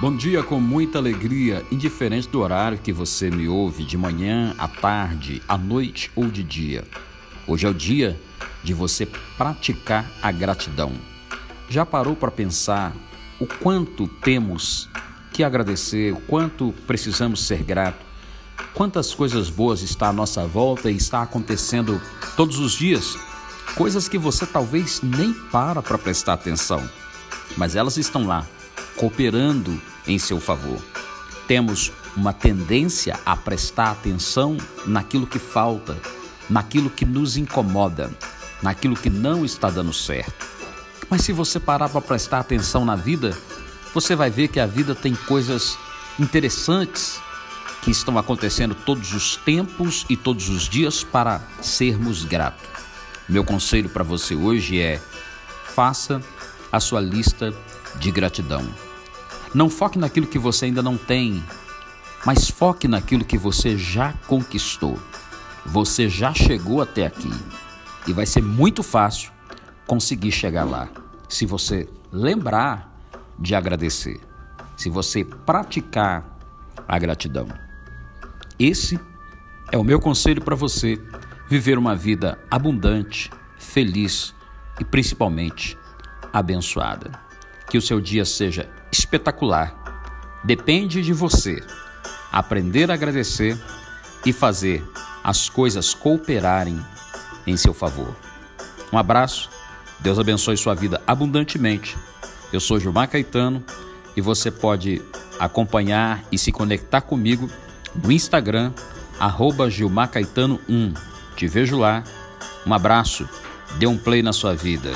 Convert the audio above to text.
Bom dia com muita alegria, indiferente do horário que você me ouve, de manhã, à tarde, à noite ou de dia. Hoje é o dia de você praticar a gratidão. Já parou para pensar o quanto temos que agradecer, o quanto precisamos ser gratos, quantas coisas boas está à nossa volta e está acontecendo todos os dias? Coisas que você talvez nem para para prestar atenção, mas elas estão lá cooperando em seu favor. Temos uma tendência a prestar atenção naquilo que falta, naquilo que nos incomoda, naquilo que não está dando certo. Mas se você parar para prestar atenção na vida, você vai ver que a vida tem coisas interessantes que estão acontecendo todos os tempos e todos os dias para sermos gratos. Meu conselho para você hoje é: faça a sua lista de gratidão. Não foque naquilo que você ainda não tem, mas foque naquilo que você já conquistou. Você já chegou até aqui e vai ser muito fácil conseguir chegar lá se você lembrar de agradecer, se você praticar a gratidão. Esse é o meu conselho para você viver uma vida abundante, feliz e principalmente abençoada. Que o seu dia seja espetacular. Depende de você aprender a agradecer e fazer as coisas cooperarem em seu favor. Um abraço, Deus abençoe sua vida abundantemente. Eu sou Gilmar Caetano e você pode acompanhar e se conectar comigo no Instagram, arroba Gilmar Caetano 1. Te vejo lá. Um abraço, dê um play na sua vida.